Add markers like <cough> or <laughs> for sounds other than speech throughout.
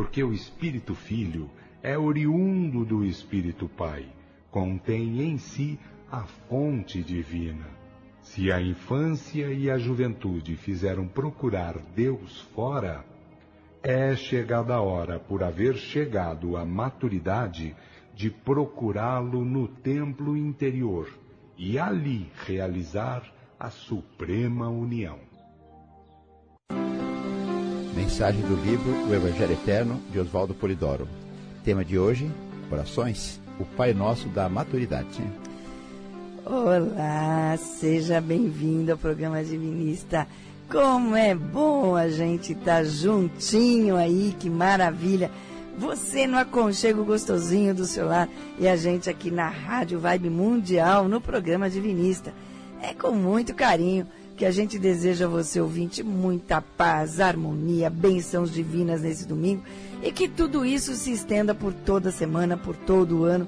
porque o Espírito Filho é oriundo do Espírito Pai, contém em si a fonte divina. Se a infância e a juventude fizeram procurar Deus fora, é chegada a hora, por haver chegado à maturidade, de procurá-lo no templo interior e ali realizar a suprema união. Mensagem do livro O Evangelho Eterno de Oswaldo Polidoro. Tema de hoje: Orações, o Pai Nosso da Maturidade. Olá, seja bem-vindo ao programa Divinista. Como é bom a gente estar tá juntinho aí, que maravilha. Você no aconchego gostosinho do seu lar e a gente aqui na Rádio Vibe Mundial, no programa Divinista. É com muito carinho que a gente deseja a você, ouvinte, muita paz, harmonia, bênçãos divinas nesse domingo e que tudo isso se estenda por toda semana, por todo o ano.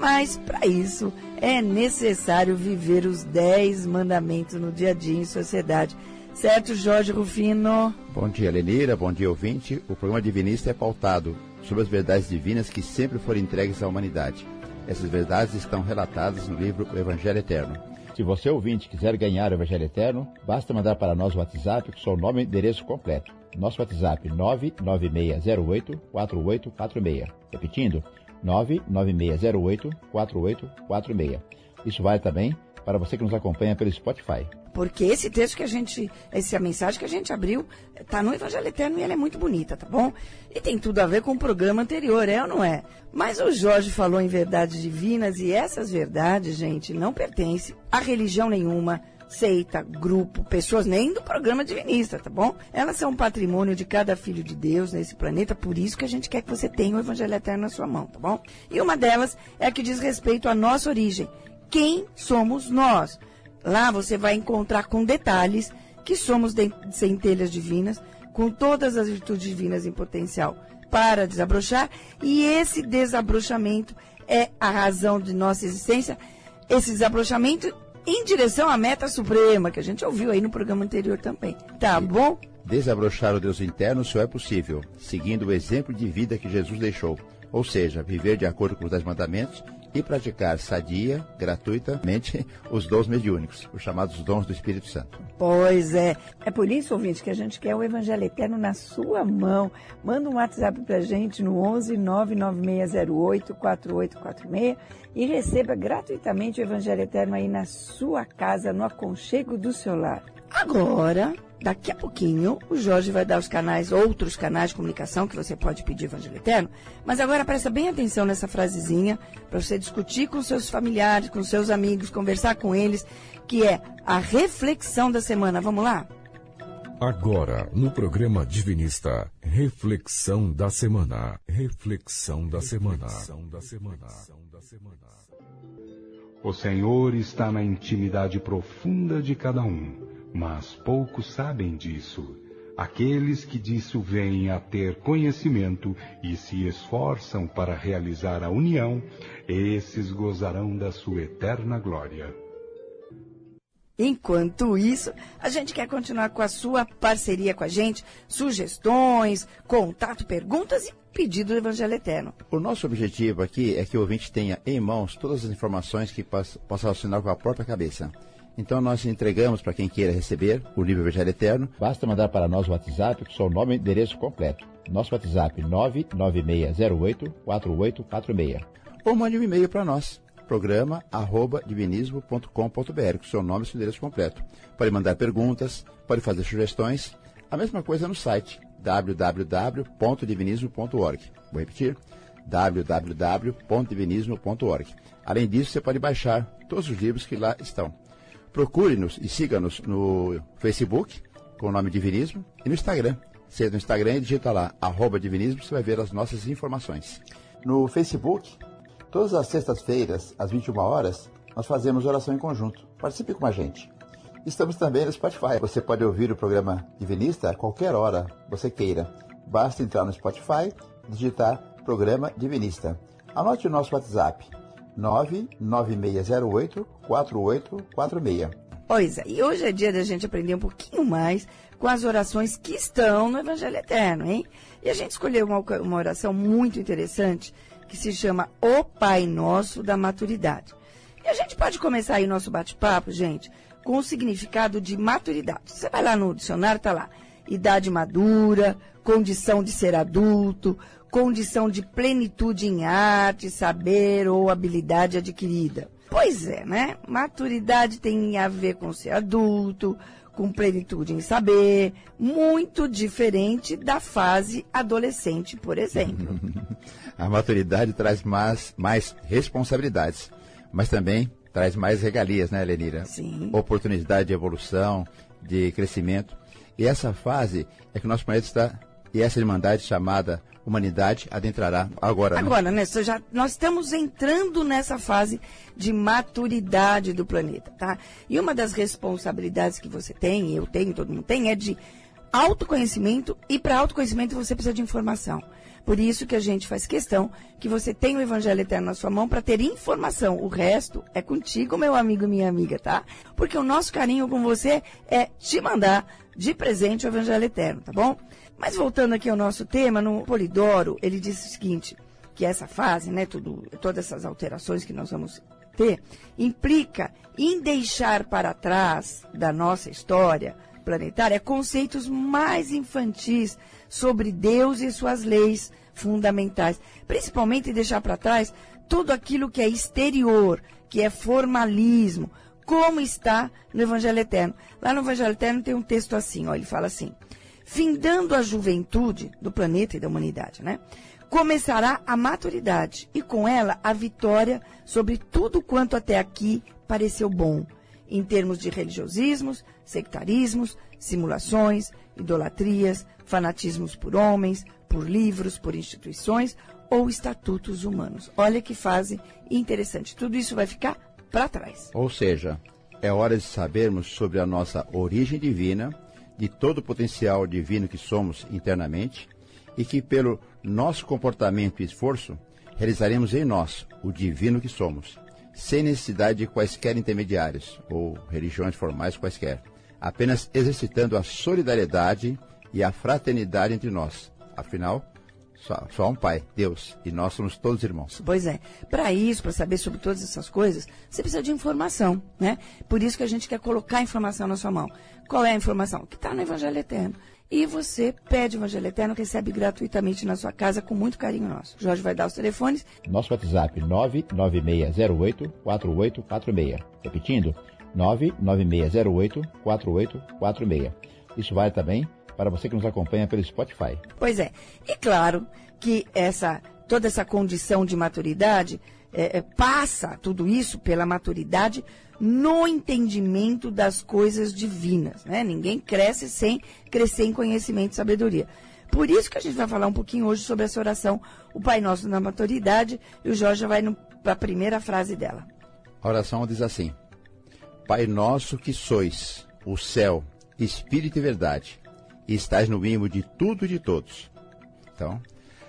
Mas para isso é necessário viver os dez mandamentos no dia a dia em sociedade. Certo, Jorge Rufino? Bom dia, Lenira. Bom dia, ouvinte. O programa Divinista é pautado sobre as verdades divinas que sempre foram entregues à humanidade. Essas verdades estão relatadas no livro O Evangelho Eterno. Se você ouvinte quiser ganhar o Evangelho Eterno, basta mandar para nós o WhatsApp com seu nome e endereço completo. Nosso WhatsApp 99608-4846. Repetindo, 99608-4846. Isso vale também para você que nos acompanha pelo Spotify. Porque esse texto que a gente, essa mensagem que a gente abriu, está no Evangelho Eterno e ela é muito bonita, tá bom? E tem tudo a ver com o programa anterior, é ou não é? Mas o Jorge falou em verdades divinas e essas verdades, gente, não pertencem a religião nenhuma, seita, grupo, pessoas nem do programa divinista, tá bom? Elas são patrimônio de cada filho de Deus nesse planeta, por isso que a gente quer que você tenha o Evangelho Eterno na sua mão, tá bom? E uma delas é a que diz respeito à nossa origem. Quem somos nós? Lá você vai encontrar com detalhes que somos de centelhas divinas, com todas as virtudes divinas em potencial para desabrochar, e esse desabrochamento é a razão de nossa existência, esse desabrochamento em direção à meta suprema, que a gente ouviu aí no programa anterior também. Tá bom? Desabrochar o Deus interno só é possível, seguindo o exemplo de vida que Jesus deixou, ou seja, viver de acordo com os dez mandamentos e praticar sadia, gratuitamente, os dons mediúnicos, os chamados dons do Espírito Santo. Pois é. É por isso, ouvinte, que a gente quer o Evangelho Eterno na sua mão. Manda um WhatsApp pra gente no 11 99608 4846 e receba gratuitamente o Evangelho Eterno aí na sua casa, no aconchego do seu lar. Agora, daqui a pouquinho, o Jorge vai dar os canais, outros canais de comunicação que você pode pedir Evangelho Eterno. Mas agora presta bem atenção nessa frasezinha para você discutir com seus familiares, com seus amigos, conversar com eles, que é a reflexão da semana. Vamos lá? Agora, no programa Divinista, reflexão da semana. Reflexão da semana. Reflexão da semana. O Senhor está na intimidade profunda de cada um mas poucos sabem disso. Aqueles que disso vêm a ter conhecimento e se esforçam para realizar a união, esses gozarão da sua eterna glória. Enquanto isso, a gente quer continuar com a sua parceria com a gente, sugestões, contato, perguntas e pedido do Evangelho Eterno. O nosso objetivo aqui é que o ouvinte tenha em mãos todas as informações que possa relacionar com a própria cabeça. Então nós entregamos para quem queira receber o livro Evangelho Eterno. Basta mandar para nós o WhatsApp com seu nome e endereço completo. Nosso WhatsApp 996084846. Ou mande um e-mail para nós programa arroba divinismo.com.br com seu nome e seu endereço completo. Pode mandar perguntas, pode fazer sugestões. A mesma coisa no site www.divinismo.org. Vou repetir www.divinismo.org. Além disso, você pode baixar todos os livros que lá estão. Procure-nos e siga-nos no Facebook, com o nome Divinismo, e no Instagram. Você no Instagram e digita lá, arroba Divinismo, você vai ver as nossas informações. No Facebook, todas as sextas-feiras, às 21 horas, nós fazemos oração em conjunto. Participe com a gente. Estamos também no Spotify. Você pode ouvir o programa Divinista a qualquer hora você queira. Basta entrar no Spotify digitar Programa Divinista. Anote o nosso WhatsApp 99608 4846. Pois é, e hoje é dia da gente aprender um pouquinho mais com as orações que estão no Evangelho Eterno, hein? E a gente escolheu uma, uma oração muito interessante que se chama O Pai Nosso da Maturidade. E a gente pode começar aí nosso bate-papo, gente, com o significado de maturidade. Você vai lá no dicionário, tá lá. Idade madura, condição de ser adulto, condição de plenitude em arte, saber ou habilidade adquirida. Pois é, né? Maturidade tem a ver com ser adulto, com plenitude em saber, muito diferente da fase adolescente, por exemplo. <laughs> a maturidade traz mais, mais responsabilidades, mas também traz mais regalias, né, Lenira? Sim. Oportunidade de evolução, de crescimento. E essa fase é que o nosso planeta está, e essa irmandade chamada humanidade adentrará agora. Né? Agora, né? Já, nós estamos entrando nessa fase de maturidade do planeta, tá? E uma das responsabilidades que você tem, eu tenho, todo mundo tem, é de autoconhecimento e para autoconhecimento você precisa de informação. Por isso que a gente faz questão que você tenha o Evangelho Eterno na sua mão para ter informação. O resto é contigo, meu amigo, minha amiga, tá? Porque o nosso carinho com você é te mandar de presente o Evangelho Eterno, tá bom? Mas voltando aqui ao nosso tema, no Polidoro, ele disse o seguinte, que essa fase, né, tudo, todas essas alterações que nós vamos ter, implica em deixar para trás da nossa história planetária conceitos mais infantis sobre Deus e suas leis fundamentais. Principalmente deixar para trás tudo aquilo que é exterior, que é formalismo, como está no Evangelho Eterno. Lá no Evangelho Eterno tem um texto assim, ó, ele fala assim: findando a juventude do planeta e da humanidade, né? Começará a maturidade e com ela a vitória sobre tudo quanto até aqui pareceu bom, em termos de religiosismos, sectarismos, simulações, idolatrias, fanatismos por homens, por livros, por instituições ou estatutos humanos. Olha que fase interessante. Tudo isso vai ficar para trás. Ou seja, é hora de sabermos sobre a nossa origem divina de todo o potencial divino que somos internamente e que, pelo nosso comportamento e esforço, realizaremos em nós o divino que somos, sem necessidade de quaisquer intermediários ou religiões formais quaisquer, apenas exercitando a solidariedade e a fraternidade entre nós. Afinal, só, só um pai, Deus, e nós somos todos irmãos. Pois é. Para isso, para saber sobre todas essas coisas, você precisa de informação, né? Por isso que a gente quer colocar a informação na sua mão. Qual é a informação? Que está no Evangelho Eterno. E você pede o Evangelho Eterno, recebe gratuitamente na sua casa com muito carinho nosso. Jorge vai dar os telefones. Nosso WhatsApp 99608-4846. Repetindo, 99608-4846. Isso vale também para você que nos acompanha pelo Spotify. Pois é. E claro que essa toda essa condição de maturidade é, é, passa tudo isso pela maturidade no entendimento das coisas divinas. Né? Ninguém cresce sem crescer em conhecimento e sabedoria. Por isso que a gente vai falar um pouquinho hoje sobre essa oração, o Pai Nosso na maturidade, e o Jorge vai para a primeira frase dela. A oração diz assim: Pai nosso que sois, o céu, espírito e verdade, e estás no mínimo de tudo e de todos. Então,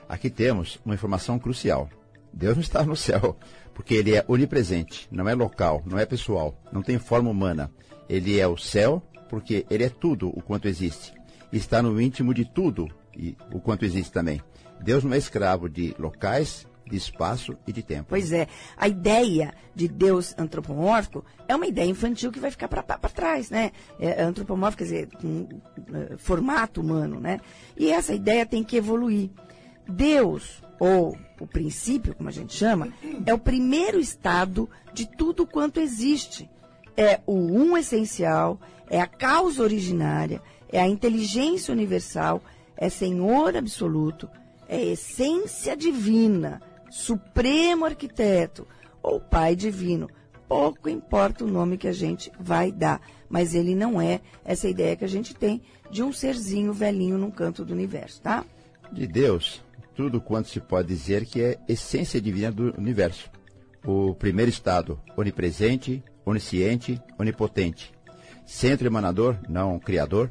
aqui temos uma informação crucial. Deus não está no céu, porque ele é onipresente, não é local, não é pessoal, não tem forma humana. Ele é o céu, porque ele é tudo o quanto existe. Está no íntimo de tudo e o quanto existe também. Deus não é escravo de locais, de espaço e de tempo. Pois é. A ideia de Deus antropomórfico é uma ideia infantil que vai ficar para trás, né? É, antropomórfico, quer dizer, um, uh, formato humano, né? E essa ideia tem que evoluir. Deus, ou o princípio, como a gente chama, é o primeiro estado de tudo quanto existe. É o um essencial, é a causa originária, é a inteligência universal, é Senhor absoluto, é essência divina, Supremo Arquiteto ou Pai Divino. Pouco importa o nome que a gente vai dar, mas ele não é essa ideia que a gente tem de um serzinho velhinho num canto do universo, tá? De Deus, tudo quanto se pode dizer que é essência divina do universo. O primeiro estado, onipresente, onisciente, onipotente. Centro emanador, não criador,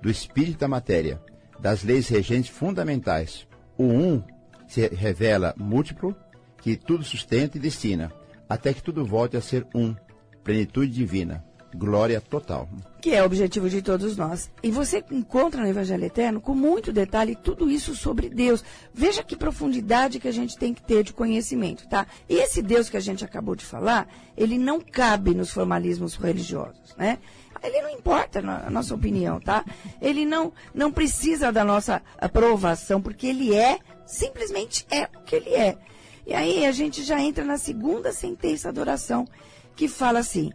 do espírito da matéria, das leis regentes fundamentais. O um se revela múltiplo, que tudo sustenta e destina, até que tudo volte a ser um, plenitude divina. glória total. Que é o objetivo de todos nós. E você encontra no Evangelho Eterno, com muito detalhe, tudo isso sobre Deus. Veja que profundidade que a gente tem que ter de conhecimento, tá? E esse Deus que a gente acabou de falar, ele não cabe nos formalismos religiosos, né? Ele não importa na nossa opinião, tá? Ele não, não precisa da nossa aprovação, porque ele é, simplesmente é o que ele é. E aí a gente já entra na segunda sentença da oração, que fala assim: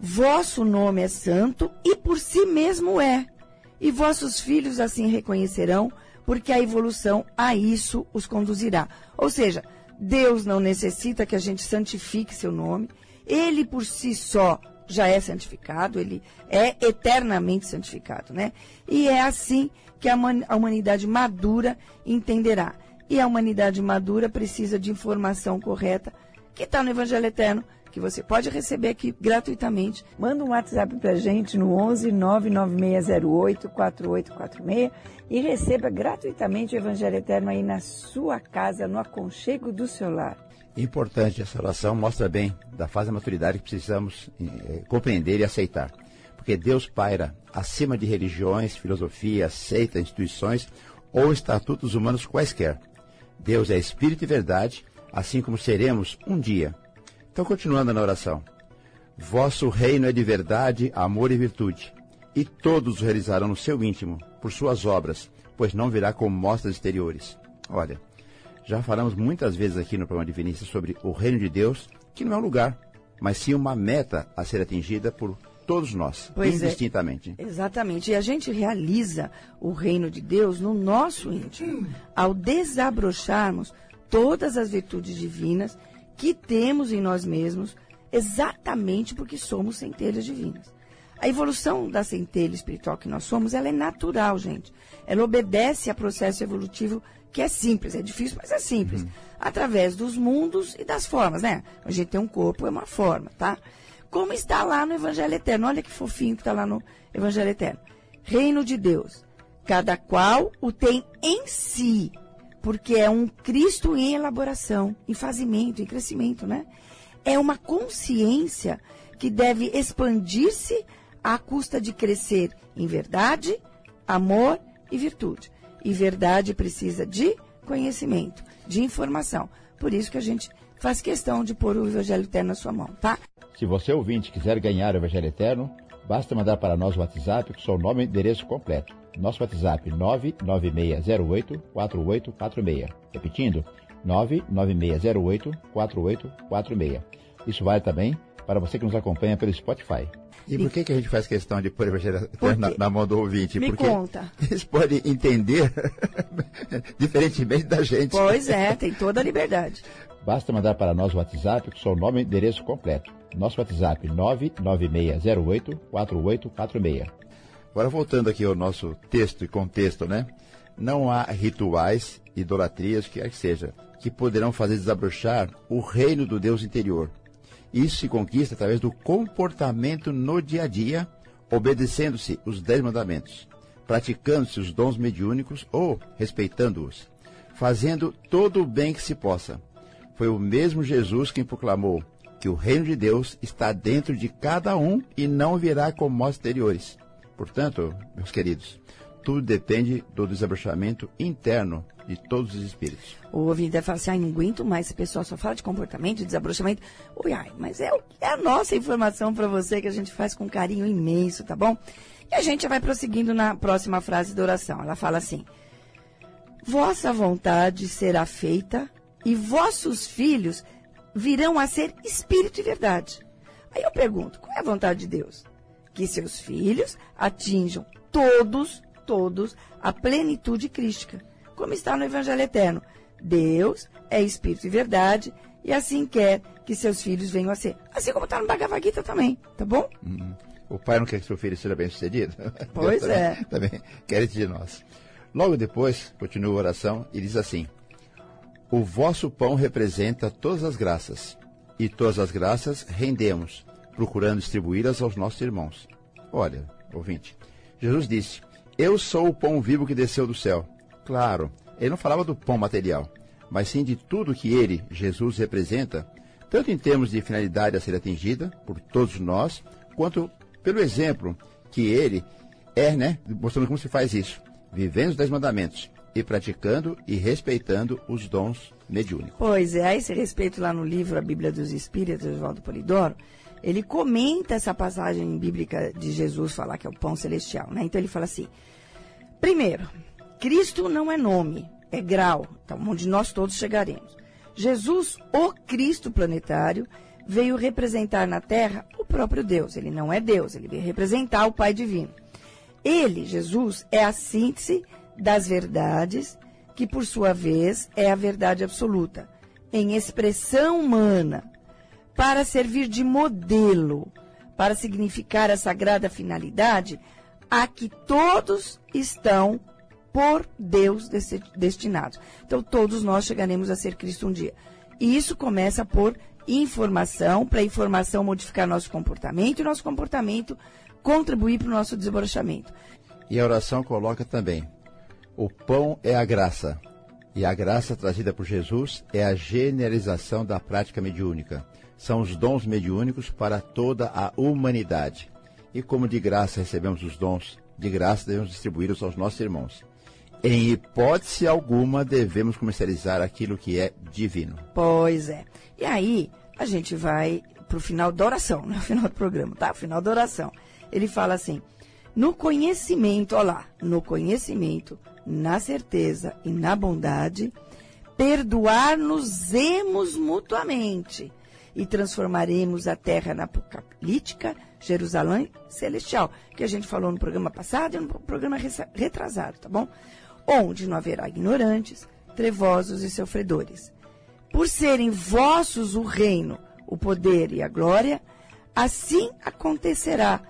Vosso nome é santo e por si mesmo é, e vossos filhos assim reconhecerão, porque a evolução a isso os conduzirá. Ou seja, Deus não necessita que a gente santifique seu nome, ele por si só já é santificado, ele é eternamente santificado, né? E é assim que a, humanidade madura entenderá. E a humanidade madura precisa de informação correta, que está no Evangelho Eterno, que você pode receber aqui gratuitamente. Manda um WhatsApp para gente no 11 99608 4846 e receba gratuitamente o Evangelho Eterno aí na sua casa, no aconchego do seu lar. Importante essa oração, mostra bem da fase da maturidade que precisamos eh, compreender e aceitar. Porque Deus paira acima de religiões, filosofias, seitas, instituições ou estatutos humanos quaisquer. Deus é espírito e verdade, assim como seremos um dia. Então, continuando na oração. Vosso reino é de verdade, amor e virtude, e todos o realizarão no seu íntimo, por suas obras, pois não virá como mostras exteriores. Olha, já falamos muitas vezes aqui no programa de Vinícius sobre o reino de Deus, que não é um lugar, mas sim uma meta a ser atingida por todos nós, pois é. indistintamente. É, exatamente. E a gente realiza o reino de Deus no nosso íntimo, ao desabrocharmos todas as virtudes divinas que temos em nós mesmos, exatamente porque somos centelhas divinas. A evolução da centelha espiritual que nós somos, ela é natural, gente. Ela obedece a processo evolutivo que é simples, é difícil, mas é simples. Uhum. Através dos mundos e das formas, né? A gente tem um corpo, é uma forma, tá? Como está lá no Evangelho Eterno. Olha que fofinho que está lá no Evangelho Eterno. Reino de Deus. Cada qual o tem em si, porque é um Cristo em elaboração, em fazimento, em crescimento, né? É uma consciência que deve expandir-se à custa de crescer em verdade, amor e virtude. E verdade precisa de conhecimento, de informação. Por isso que a gente faz questão de pôr o Evangelho Eterno na sua mão, tá? Se você ouvinte quiser ganhar o Evangelho Eterno, basta mandar para nós o WhatsApp com seu nome e endereço completo. Nosso WhatsApp 996084846. Repetindo, 996084846. Isso vale também para você que nos acompanha pelo Spotify. E por que, que a gente faz questão de pôr o Evangelho na, na, mão do ouvinte? Me Porque conta. <laughs> eles podem entender <laughs> diferentemente da gente. Pois é, <laughs> tem toda a liberdade. Basta mandar para nós o WhatsApp com seu nome e endereço completo. Nosso WhatsApp 996084846. Agora voltando aqui ao nosso texto e contexto, né? Não há rituais, idolatrias, que quer que seja, que poderão fazer desabrochar o reino do Deus interior isso se conquista através do comportamento no dia a dia, obedecendo-se os dez mandamentos, praticando-se os dons mediúnicos ou respeitando-os, fazendo todo o bem que se possa. Foi o mesmo Jesus quem proclamou que o reino de Deus está dentro de cada um e não virá como exteriores. Portanto, meus queridos, tudo depende do desabrochamento interno de todos os espíritos. O ouvinte deve falar assim, ai, não aguento mais, esse pessoal só fala de comportamento, de desabrochamento. Ui, ai, mas é, é a nossa informação para você que a gente faz com carinho imenso, tá bom? E a gente vai prosseguindo na próxima frase da oração. Ela fala assim, vossa vontade será feita e vossos filhos virão a ser espírito e verdade. Aí eu pergunto, qual é a vontade de Deus? Que seus filhos atinjam todos todos a plenitude crística, como está no Evangelho Eterno. Deus é Espírito e verdade e assim quer que seus filhos venham a ser. Assim como está no Bhagavad Gita também, tá bom? Uhum. O pai não quer que seu filho seja bem sucedido? <laughs> Pois é. Também, <laughs> também quer isso de nós. Logo depois, continua a oração e diz assim: O vosso pão representa todas as graças, e todas as graças rendemos, procurando distribuí-las aos nossos irmãos. Olha, ouvinte, Jesus disse: eu sou o pão vivo que desceu do céu. Claro, ele não falava do pão material, mas sim de tudo que ele, Jesus, representa, tanto em termos de finalidade a ser atingida por todos nós, quanto pelo exemplo que ele é, né? Mostrando como se faz isso. Vivendo os dez mandamentos e praticando e respeitando os dons mediúnicos. Pois é, a esse respeito lá no livro A Bíblia dos Espíritos, de Valdo Polidoro, ele comenta essa passagem bíblica de Jesus falar que é o pão celestial, né? Então ele fala assim: primeiro, Cristo não é nome, é grau, então onde nós todos chegaremos. Jesus, o Cristo planetário, veio representar na Terra o próprio Deus. Ele não é Deus, ele veio representar o Pai Divino. Ele, Jesus, é a síntese das verdades, que por sua vez é a verdade absoluta, em expressão humana, para servir de modelo, para significar a sagrada finalidade a que todos estão por Deus destinados. Então, todos nós chegaremos a ser Cristo um dia. E isso começa por informação, para a informação modificar nosso comportamento e nosso comportamento contribuir para o nosso desabronchamento. E a oração coloca também: o pão é a graça, e a graça trazida por Jesus é a generalização da prática mediúnica são os dons mediúnicos para toda a humanidade. E como de graça recebemos os dons, de graça devemos distribuí-los aos nossos irmãos. Em hipótese alguma devemos comercializar aquilo que é divino. Pois é. E aí, a gente vai para o final da oração, <laughs> no final do programa, tá? Final da oração. Ele fala assim: no conhecimento, olha lá, no conhecimento, na certeza e na bondade, perdoar-nos-emos mutuamente e transformaremos a terra na apocalíptica Jerusalém celestial, que a gente falou no programa passado e no programa retrasado, tá bom? Onde não haverá ignorantes, trevosos e sofredores. Por serem vossos o reino, o poder e a glória, assim acontecerá,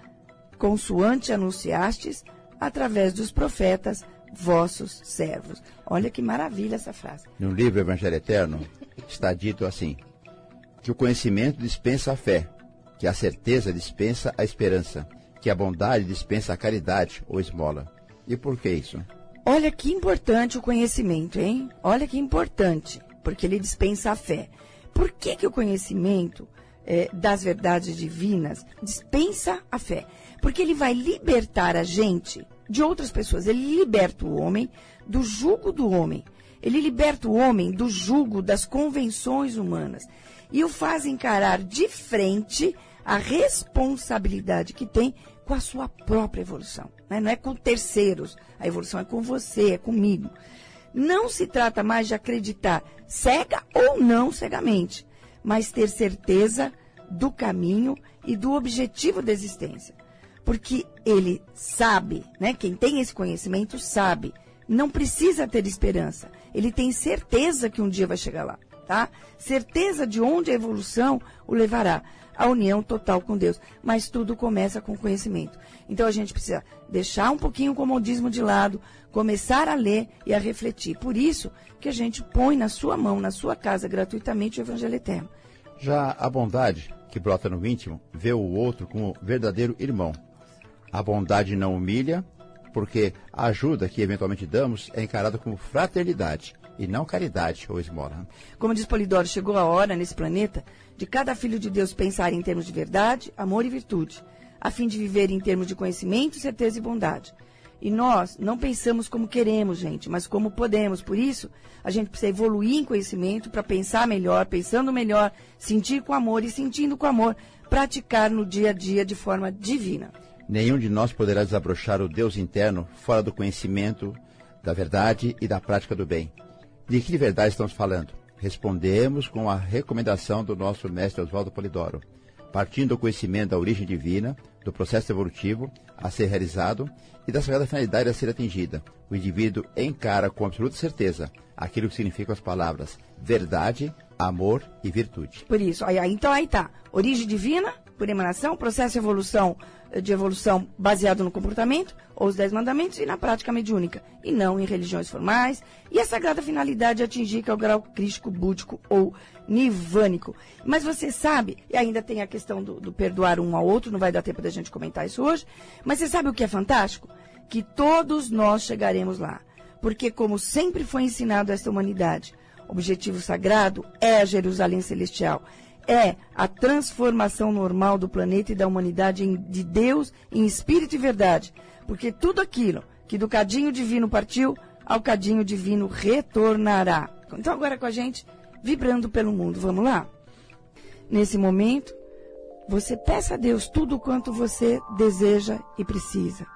consoante anunciastes através dos profetas, vossos servos. Olha que maravilha essa frase. No livro Evangelho Eterno está dito assim: que o conhecimento dispensa a fé, que a certeza dispensa a esperança, que a bondade dispensa a caridade ou esmola. E por que isso? Olha que importante o conhecimento, hein? Olha que importante, porque ele dispensa a fé. Por que, que o conhecimento é, das verdades divinas dispensa a fé? Porque ele vai libertar a gente de outras pessoas. Ele liberta o homem do jugo do homem. Ele liberta o homem do jugo das convenções humanas e o faz encarar de frente a responsabilidade que tem com a sua própria evolução. Né? Não é com terceiros, a evolução é com você, é comigo. Não se trata mais de acreditar cega ou não cegamente, mas ter certeza do caminho e do objetivo da existência. Porque ele sabe, né? Quem tem esse conhecimento sabe, não precisa ter esperança. Ele tem certeza que um dia vai chegar lá tá? Certeza de onde a evolução o levará. A união total com Deus. Mas tudo começa com conhecimento. Então a gente precisa deixar um pouquinho o comodismo de lado, começar a ler e a refletir. Por isso que a gente põe na sua mão, na sua casa, gratuitamente o Evangelho Eterno. Já a bondade, que brota no íntimo, vê o outro como verdadeiro irmão. A bondade não humilha, porque a ajuda que eventualmente damos é encarada como fraternidade e não caridade ou esmola. Como diz Polidoro, chegou a hora nesse planeta de cada filho de Deus pensar em termos de verdade, amor e virtude, a fim de viver em termos de conhecimento, certeza e bondade. E nós não pensamos como queremos, gente, mas como podemos. Por isso, a gente precisa evoluir em conhecimento para pensar melhor, pensando melhor, sentir com amor e sentindo com amor, praticar no dia a dia de forma divina. Nenhum de nós poderá desabrochar o Deus interno fora do conhecimento, da verdade e da prática do bem. De que verdade estamos falando? Respondemos com a recomendação do nosso mestre Oswaldo Polidoro, partindo do conhecimento da origem divina, do processo evolutivo a ser realizado e da sagrada finalidade a ser atingida. O indivíduo encara com absoluta certeza aquilo que significam as palavras verdade, amor e virtude. Por isso, aí, então aí tá. Origem divina, por emanação, processo de evolução, de evolução baseado no comportamento, ou os dez mandamentos, e na prática mediúnica, e não em religiões formais, e a sagrada finalidade de atingir que é o grau crístico, búdico ou nivânico. Mas você sabe, e ainda tem a questão do, do perdoar um ao outro, não vai dar tempo da gente comentar isso hoje, mas você sabe o que é fantástico? Que todos nós chegaremos lá. Porque, como sempre foi ensinado a esta humanidade, o objetivo sagrado é a Jerusalém Celestial é a transformação normal do planeta e da humanidade em, de Deus em espírito e verdade. Porque tudo aquilo que do cadinho divino partiu, ao cadinho divino retornará. Então agora com a gente, vibrando pelo mundo. Vamos lá? Nesse momento, você peça a Deus tudo quanto você deseja e precisa.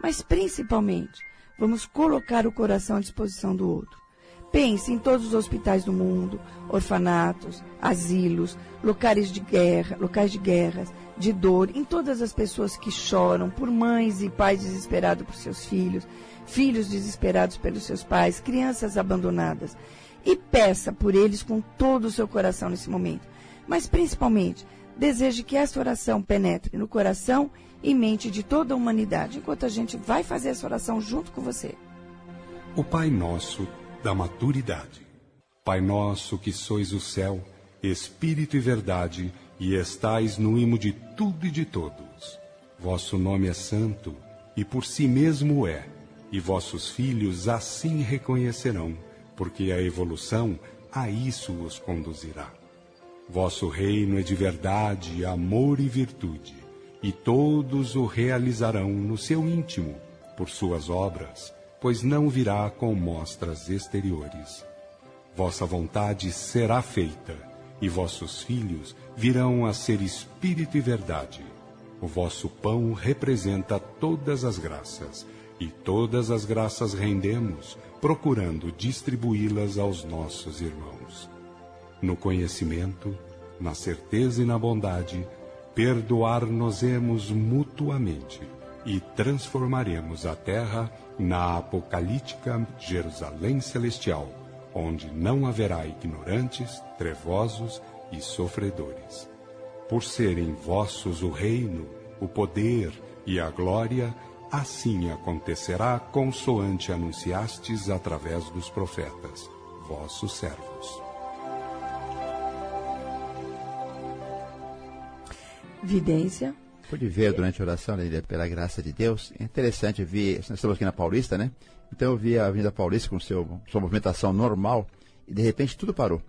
Mas principalmente, vamos colocar o coração à disposição do outro. Pense em todos os hospitais do mundo, orfanatos, asilos, locais de guerra, locais de guerras, de dor, em todas as pessoas que choram por mães e pais desesperados por seus filhos, filhos desesperados pelos seus pais, crianças abandonadas. E peça por eles com todo o seu coração nesse momento. Mas principalmente, deseje que essa oração penetre no coração e mente de toda a humanidade, enquanto a gente vai fazer essa oração junto com você. O Pai Nosso da maturidade. Pai nosso que sois o céu, Espírito e verdade, e estais no imo de tudo e de todos. Vosso nome é santo, e por si mesmo é, e vossos filhos assim reconhecerão, porque a evolução a isso os conduzirá. Vosso reino é de verdade, amor e virtude, e todos o realizarão no seu íntimo, por suas obras, pois não virá com mostras exteriores. Vossa vontade será feita, e vossos filhos virão a ser espírito e verdade. O vosso pão representa todas as graças, e todas as graças rendemos, procurando distribuí-las aos nossos irmãos. No conhecimento, na certeza e na bondade, perdoar-nos-emos mutuamente e transformaremos a terra na apocalíptica Jerusalém celestial, onde não haverá ignorantes, trevosos e sofredores. Por serem vossos o reino, o poder e a glória, assim acontecerá consoante anunciastes através dos profetas, vossos servos. Vidência Pude ver durante a oração, né, pela graça de Deus. É interessante ver, nós estamos aqui na Paulista, né? Então eu vi a Avenida Paulista com seu, sua movimentação normal e de repente tudo parou.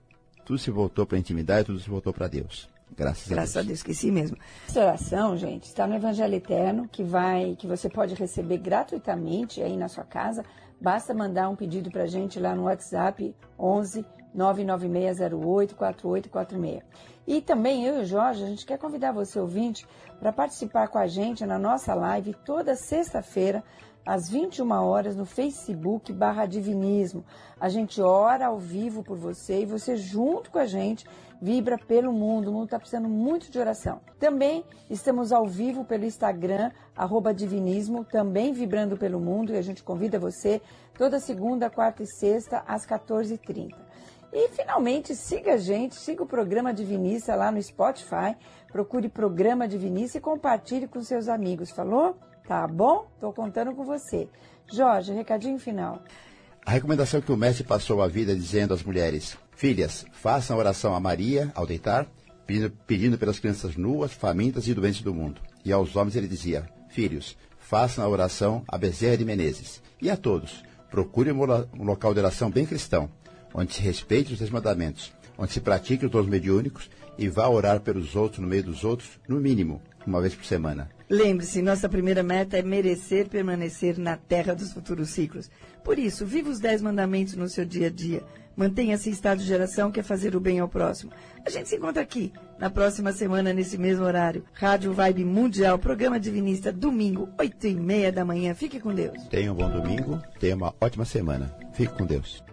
Tudo se voltou para a intimidade, tudo se voltou para Deus. Graças, Graças a Deus. a Deus, esqueci mesmo. Essa oração, gente, está no Evangelho Eterno, que vai, que você pode receber gratuitamente aí na sua casa. Basta mandar um pedido para a gente lá no WhatsApp 11 99608 4846. E também eu e o Jorge, a gente quer convidar você, ouvinte, para participar com a gente na nossa live toda sexta-feira, às 21 horas, no Facebook barra Divinismo. A gente ora ao vivo por você e você, junto com a gente, vibra pelo mundo. O mundo está precisando muito de oração. Também estamos ao vivo pelo Instagram, arroba Divinismo, também vibrando pelo mundo, e a gente convida você toda segunda, quarta e sexta, às 14h30. E finalmente siga a gente, siga o programa Divinista lá no Spotify, procure programa Divinista e compartilhe com seus amigos, falou? Tá bom? Tô contando com você. Jorge, recadinho final. A recomendação que o mestre passou a vida dizendo às mulheres: Filhas, façam oração a Maria ao deitar, pedindo, pedindo pelas crianças nuas, famintas e doentes do mundo. E aos homens ele dizia: Filhos, façam a oração a Bezerra de Menezes. E a todos, procure um local de oração bem cristão onde se respeite os dez mandamentos, onde se pratique os dons mediúnicos e vá orar pelos outros no meio dos outros, no mínimo, uma vez por semana. Lembre-se, nossa primeira meta é merecer permanecer na terra dos futuros ciclos. Por isso, viva os dez mandamentos no seu dia a dia. Mantenha-se em estado de geração, que é fazer o bem ao próximo. A gente se encontra aqui, na próxima semana, nesse mesmo horário. Rádio Vibe Mundial, programa Divinista, domingo, oito e meia da manhã. Fique com Deus. Tenha um bom domingo, tenha uma ótima semana. Fique com Deus.